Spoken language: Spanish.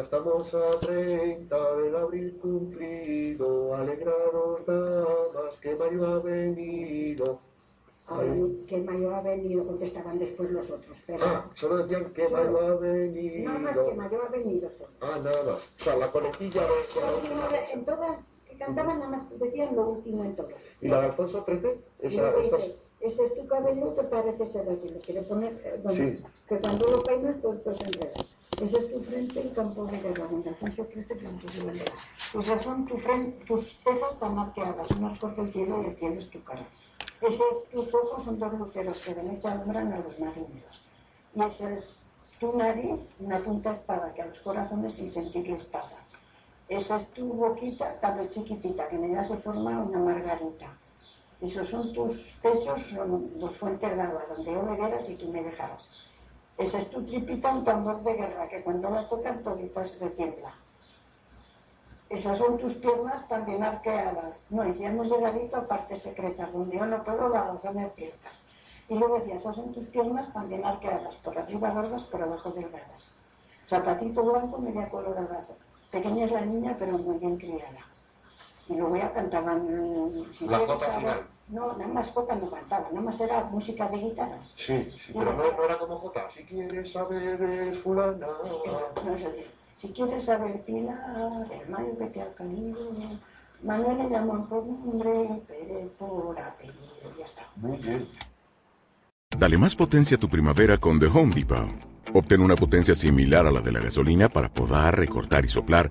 Estamos a 30 del abril cumplido, alegraros damas, que mayo ha venido. Ay, que mayo ha venido, contestaban después los otros, pero... Ah, solo decían que mayo ha venido. Nada más que mayo ha venido. solo. Ah, nada más. O sea, la conejilla cosa. En todas que cantaban nada más decían lo último en todas. ¿Y la de Alfonso XIII? Esa, estas... ese es tu cabello que parece ser así, le quiere poner, eh, bueno, Sí. que cuando lo peinas todo esto se enreda. Ese es tu frente en campo de guerra, donde Alfonso XIII campo de guerra. Esas son tu fren- tus cejas tan arqueadas, unas por el cielo y el cielo es tu cara. Esos tus ojos son dos luceros que de noche alumbran a los marineros. Y esa es tu nariz, una punta espada que a los corazones sin sentir les pasa. Esa es tu boquita, tal vez chiquitita, que en ella se forma una margarita. Esos son tus pechos, son los fuentes de agua, donde yo me vieras y tú me dejaras. Esa es tu tripita, un tambor de guerra, que cuando la tocan toditas retiembla. Esas son tus piernas también arqueadas. No, decíamos llegadito a partes secretas, donde yo no puedo las razones ciertas. Y luego decía, esas son tus piernas también arqueadas, por arriba gordas, por abajo delgadas. Zapatito blanco, media coloradas. Pequeña es la niña, pero muy bien criada. Y luego ya cantaban... si La quieres jota saber- final. No, nada más jota no cantaban, nada más era música de guitarra. Sí, sí, pero no, no era como J. Si quieres saber es fulana. No sé, si quieres saber Pilar, el mayo que te ha caído, Manuel le llaman por nombre, Pérez por apellido, ya está. Muy bien. Dale más potencia a tu primavera con The Home Depot. Obtén una potencia similar a la de la gasolina para podar, recortar y soplar